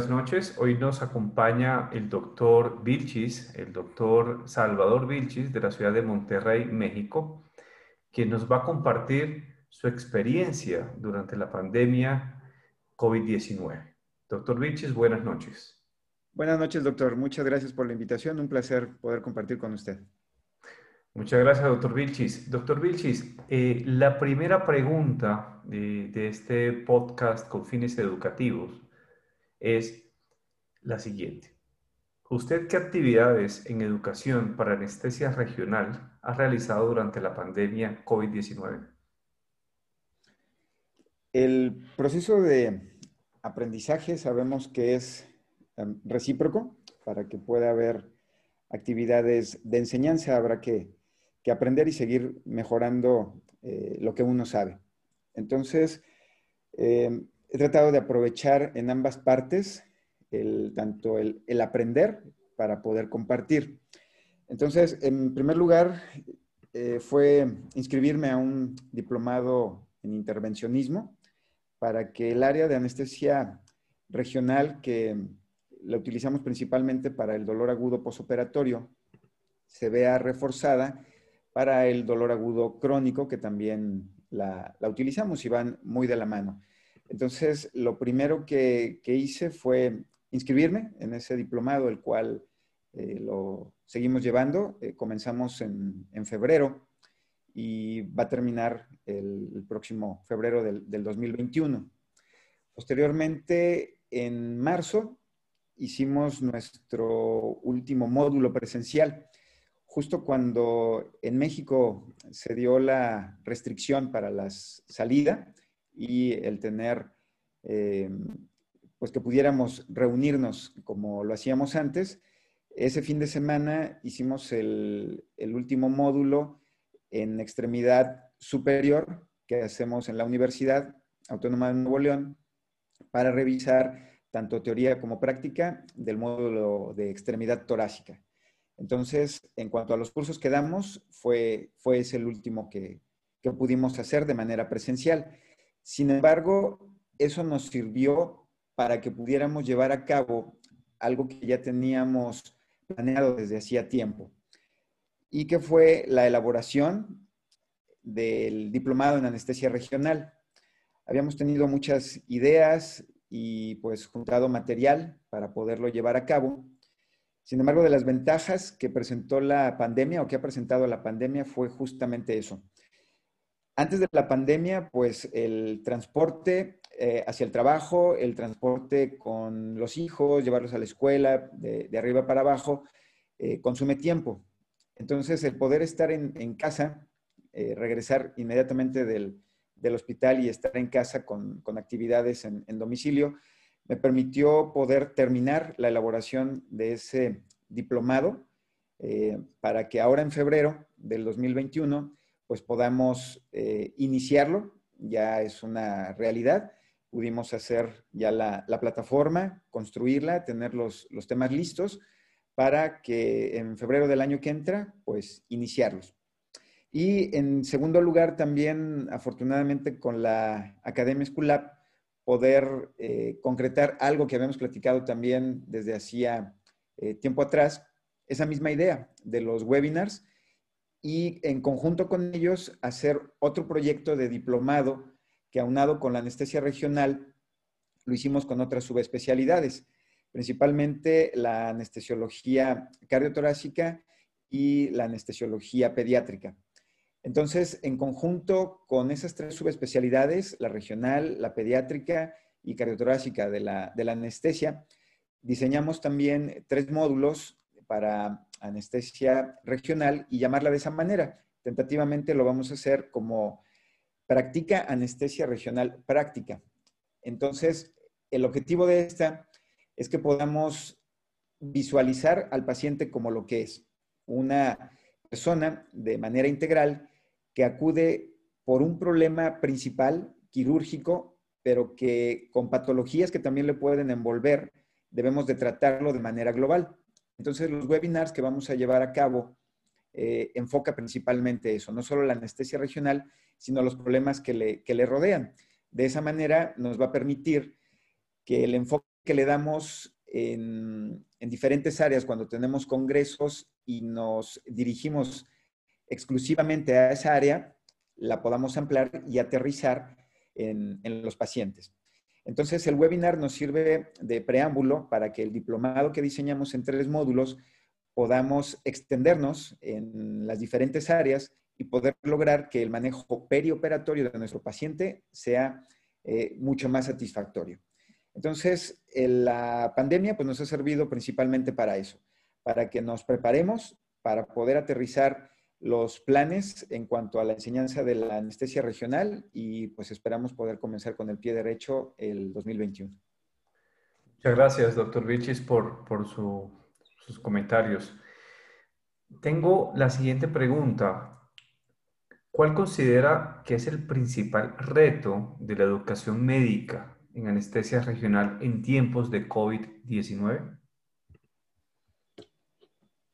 buenas noches. Hoy nos acompaña el doctor Vilchis, el doctor Salvador Vilchis de la ciudad de Monterrey, México, quien nos va a compartir su experiencia durante la pandemia COVID-19. Doctor Vilchis, buenas noches. Buenas noches, doctor. Muchas gracias por la invitación. Un placer poder compartir con usted. Muchas gracias, doctor Vilchis. Doctor Vilchis, eh, la primera pregunta de, de este podcast con fines educativos es la siguiente. ¿Usted qué actividades en educación para anestesia regional ha realizado durante la pandemia COVID-19? El proceso de aprendizaje sabemos que es em, recíproco. Para que pueda haber actividades de enseñanza habrá que que aprender y seguir mejorando eh, lo que uno sabe. Entonces, eh, he tratado de aprovechar en ambas partes el, tanto el, aprender para poder compartir. Entonces, en primer lugar, eh, fue inscribirme a un diplomado en intervencionismo para que el área de anestesia regional, que la utilizamos principalmente para el dolor agudo posoperatorio, se vea reforzada para el dolor agudo crónico, que también la, utilizamos y van muy de la mano. Entonces, lo primero que, hice fue inscribirme en ese diplomado, el cual eh, lo seguimos llevando. Eh, comenzamos en, febrero y va a terminar el, próximo febrero del, del 2021. Posteriormente, en marzo, hicimos nuestro último módulo presencial justo cuando en México se dio la restricción para la salida y el tener, eh, pues que pudiéramos reunirnos como lo hacíamos antes, ese fin de semana hicimos el, el último módulo en extremidad superior que hacemos en la Universidad Autónoma de Nuevo León para revisar tanto teoría como práctica del módulo de extremidad torácica. Entonces, en cuanto a los cursos que damos, fue, fue ese el último que, que pudimos hacer de manera presencial. Sin embargo, eso nos sirvió para que pudiéramos llevar a cabo algo que ya teníamos planeado desde hacía tiempo y que fue la elaboración del diplomado en anestesia regional. Habíamos tenido muchas ideas y pues juntado material para poderlo llevar a cabo sin embargo, de las ventajas que presentó la pandemia o que ha presentado la pandemia fue justamente eso. Antes de la pandemia, pues el transporte eh, hacia el trabajo, el transporte con los hijos, llevarlos a la escuela, de, arriba para abajo, eh, consume tiempo. Entonces, el poder estar en, casa, eh, regresar inmediatamente del, hospital y estar en casa con, actividades en domicilio, me permitió poder terminar la elaboración de ese diplomado eh, para que ahora en febrero del 2021 pues podamos eh, iniciarlo, ya es una realidad, pudimos hacer ya la, plataforma, construirla, tener los, los, temas listos para que en febrero del año que entra pues iniciarlos. Y en segundo lugar también afortunadamente con la Academia School poder eh, concretar algo que habíamos platicado también desde hacía eh, tiempo atrás, esa misma idea de los webinars y en conjunto con ellos hacer otro proyecto de diplomado que aunado con la anestesia regional, lo hicimos con otras subespecialidades, principalmente la anestesiología cardiotorácica y la anestesiología pediátrica. Entonces, en conjunto con esas tres subespecialidades, la regional, la pediátrica y cardiotorácica de la, de la anestesia, diseñamos también tres módulos para anestesia regional y llamarla de esa manera. Tentativamente lo vamos a hacer como practica anestesia regional práctica. Entonces, el objetivo de esta es que podamos visualizar al paciente como lo que es, una persona de manera integral que acude por un problema principal quirúrgico, pero que con patologías que también le pueden envolver, debemos de tratarlo de manera global. Entonces, los webinars que vamos a llevar a cabo eh, enfoca principalmente eso, no solo la anestesia regional, sino los problemas que le, que le rodean. De esa manera nos va a permitir que el enfoque que le damos en, diferentes áreas cuando tenemos congresos y nos dirigimos exclusivamente a esa área, la podamos ampliar y aterrizar en, en, los pacientes. Entonces, el webinar nos sirve de preámbulo para que el diplomado que diseñamos en tres módulos podamos extendernos en las diferentes áreas y poder lograr que el manejo perioperatorio de nuestro paciente sea eh, mucho más satisfactorio. Entonces, la pandemia pues, nos ha servido principalmente para eso, para que nos preparemos para poder aterrizar los planes en cuanto a la enseñanza de la anestesia regional y pues esperamos poder comenzar con el pie derecho el 2021. Muchas gracias, doctor Vichis, por, por sus comentarios. Tengo la siguiente pregunta. ¿Cuál considera que es el principal reto de la educación médica en anestesia regional en tiempos de COVID-19?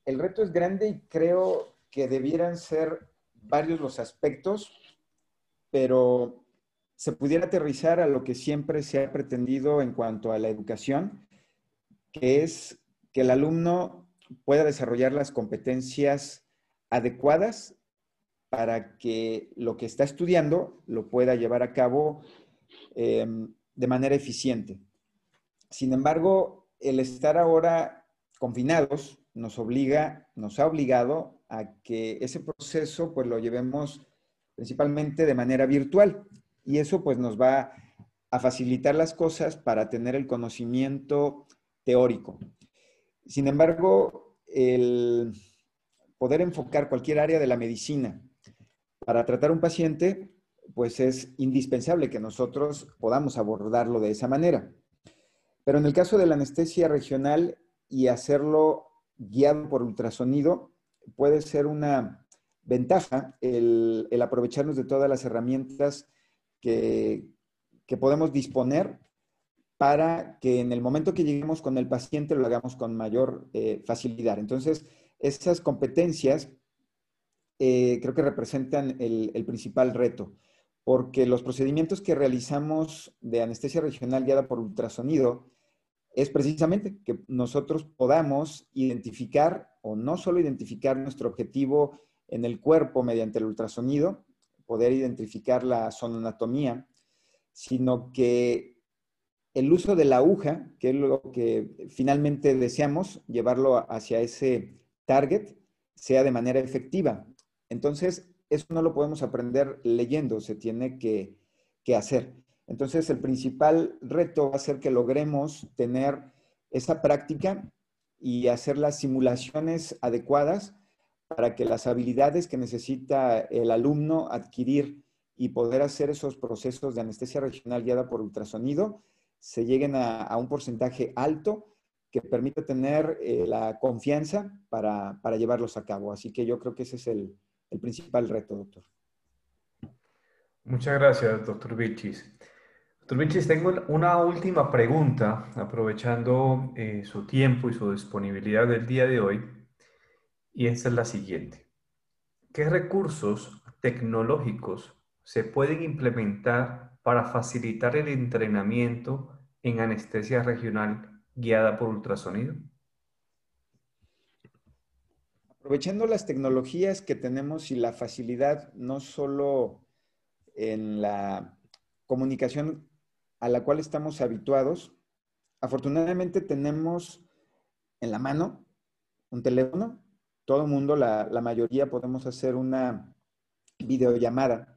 El reto es grande y creo que debieran ser varios los aspectos, pero se pudiera aterrizar a lo que siempre se ha pretendido en cuanto a la educación, que es que el alumno pueda desarrollar las competencias adecuadas para que lo que está estudiando lo pueda llevar a cabo em, de manera eficiente. Sin embargo, el estar ahora confinados nos obliga, nos ha obligado a que ese proceso pues lo llevemos principalmente de manera virtual y eso pues nos va a facilitar las cosas para tener el conocimiento teórico. Sin embargo, el poder enfocar cualquier área de la medicina para tratar un paciente, pues es indispensable que nosotros podamos abordarlo de esa manera. Pero en el caso de la anestesia regional y hacerlo guiado por ultrasonido, puede ser una ventaja el, aprovecharnos de todas las herramientas que, podemos disponer para que en el momento que lleguemos con el paciente lo hagamos con mayor eh, facilidad. Entonces, esas competencias eh, creo que representan el, principal reto, porque los procedimientos que realizamos de anestesia regional guiada por ultrasonido es precisamente que nosotros podamos identificar o no solo identificar nuestro objetivo en el cuerpo mediante el ultrasonido, poder identificar la sonoanatomía, sino que el uso de la aguja, que es lo que finalmente deseamos, llevarlo hacia ese target, sea de manera efectiva. Entonces, eso no lo podemos aprender leyendo, se tiene que, hacer. Entonces, el principal reto va a ser que logremos tener esa práctica y hacer las simulaciones adecuadas para que las habilidades que necesita el alumno adquirir y poder hacer esos procesos de anestesia regional guiada por ultrasonido se lleguen a, un porcentaje alto que permita tener eh, la confianza para, para, llevarlos a cabo. Así que yo creo que ese es el, el principal reto, doctor. Muchas gracias, doctor Vilchis. Doctor Vilchis, tengo una última pregunta, aprovechando eh, su tiempo y su disponibilidad del día de hoy, y esta es la siguiente. ¿Qué recursos tecnológicos se pueden implementar para facilitar el entrenamiento en anestesia regional guiada por ultrasonido? Aprovechando las tecnologías que tenemos y la facilidad, no solo en la comunicación a la cual estamos habituados, afortunadamente tenemos en la mano un teléfono. Todo el mundo, la, mayoría, podemos hacer una videollamada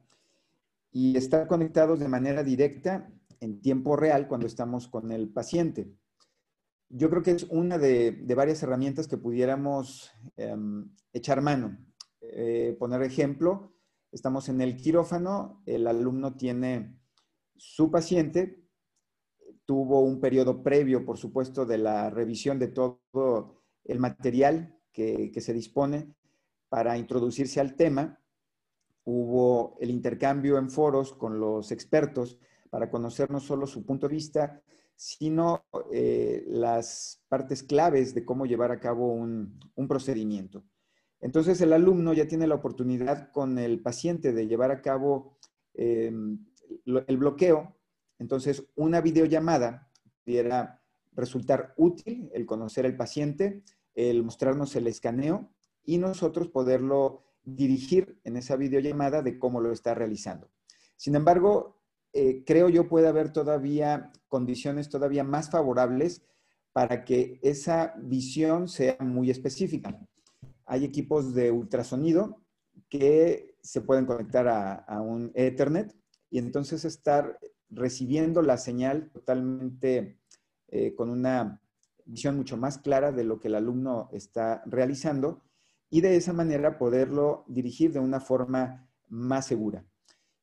y estar conectados de manera directa en tiempo real cuando estamos con el paciente yo creo que es una de, varias herramientas que pudiéramos em, echar mano. Eh, poner ejemplo, estamos en el quirófano, el alumno tiene su paciente, tuvo un periodo previo, por supuesto, de la revisión de todo el material que, se dispone para introducirse al tema. Hubo el intercambio en foros con los expertos para conocer no solo su punto de vista, sino eh, las partes claves de cómo llevar a cabo un, procedimiento. Entonces el alumno ya tiene la oportunidad con el paciente de llevar a cabo em, el bloqueo. Entonces una videollamada pudiera resultar útil el conocer el paciente, el mostrarnos el escaneo y nosotros poderlo dirigir en esa videollamada de cómo lo está realizando. Sin embargo, eh, creo yo puede haber todavía condiciones todavía más favorables para que esa visión sea muy específica. Hay equipos de ultrasonido que se pueden conectar a, un Ethernet y entonces estar recibiendo la señal totalmente eh, con una visión mucho más clara de lo que el alumno está realizando y de esa manera poderlo dirigir de una forma más segura.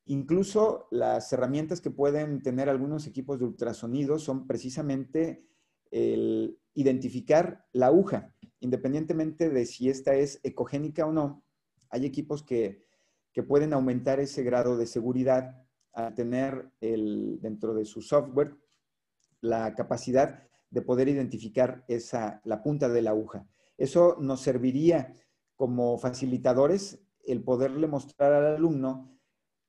Incluso las herramientas que pueden tener algunos equipos de ultrasonido son precisamente el identificar la aguja, independientemente de si esta es ecogénica o no. Hay equipos que, pueden aumentar ese grado de seguridad al tener el, dentro de su software la capacidad de poder identificar esa, la punta de la aguja. Eso nos serviría como facilitadores el poderle mostrar al alumno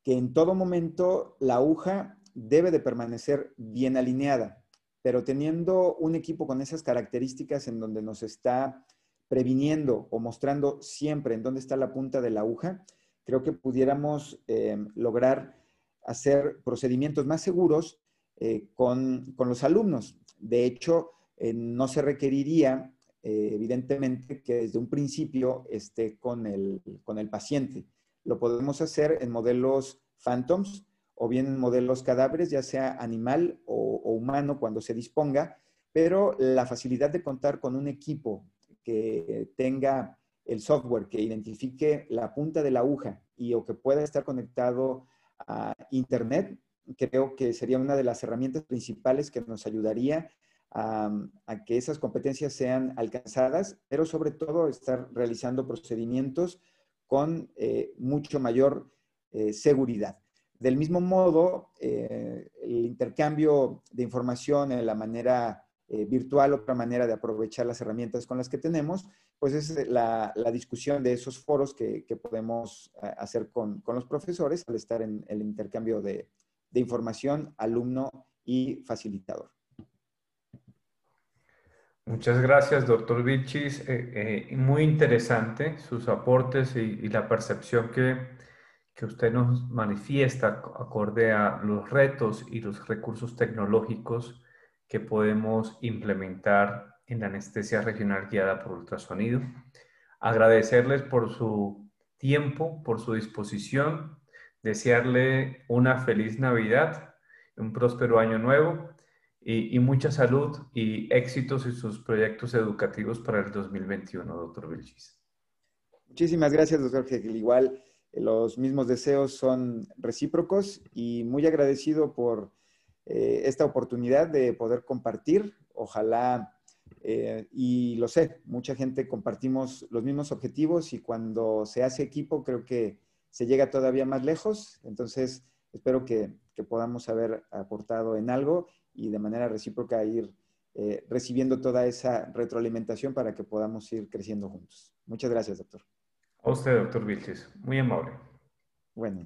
que en todo momento la aguja debe de permanecer bien alineada, pero teniendo un equipo con esas características en donde nos está previniendo o mostrando siempre en dónde está la punta de la aguja, creo que pudiéramos eh, lograr hacer procedimientos más seguros eh, con, los alumnos. De hecho, eh, no se requeriría, evidentemente, que desde un principio esté con el, con el paciente. Lo podemos hacer en modelos phantoms o bien en modelos cadáveres, ya sea animal o humano cuando se disponga, pero la facilidad de contar con un equipo que tenga el software que identifique la punta de la aguja y o que pueda estar conectado a Internet, creo que sería una de las herramientas principales que nos ayudaría a, que esas competencias sean alcanzadas, pero sobre todo estar realizando procedimientos con eh, mucho mayor eh, seguridad. Del mismo modo, eh, el intercambio de información en la manera eh, virtual, otra manera de aprovechar las herramientas con las que tenemos, pues es la, discusión de esos foros que, podemos eh, hacer con, los profesores al estar en el intercambio de, información alumno y facilitador. Muchas gracias, doctor Vilchis. Eh, muy interesante sus aportes y, la percepción que, que, usted nos manifiesta acorde a los retos y los recursos tecnológicos que podemos implementar en la anestesia regional guiada por ultrasonido. Agradecerles por su tiempo, por su disposición, desearle una feliz Navidad, un próspero año nuevo y, mucha salud y éxitos en sus proyectos educativos para el 2021, doctor Vilchis. Muchísimas gracias, doctor Hegel. Igual eh, los mismos deseos son recíprocos y muy agradecido por eh, esta oportunidad de poder compartir. Ojalá, eh, y lo sé, mucha gente compartimos los mismos objetivos y cuando se hace equipo creo que se llega todavía más lejos. Entonces, espero que, podamos haber aportado en algo y de manera recíproca ir eh, recibiendo toda esa retroalimentación para que podamos ir creciendo juntos. Muchas gracias, doctor. A usted, doctor Vilches. Muy amable. Bueno.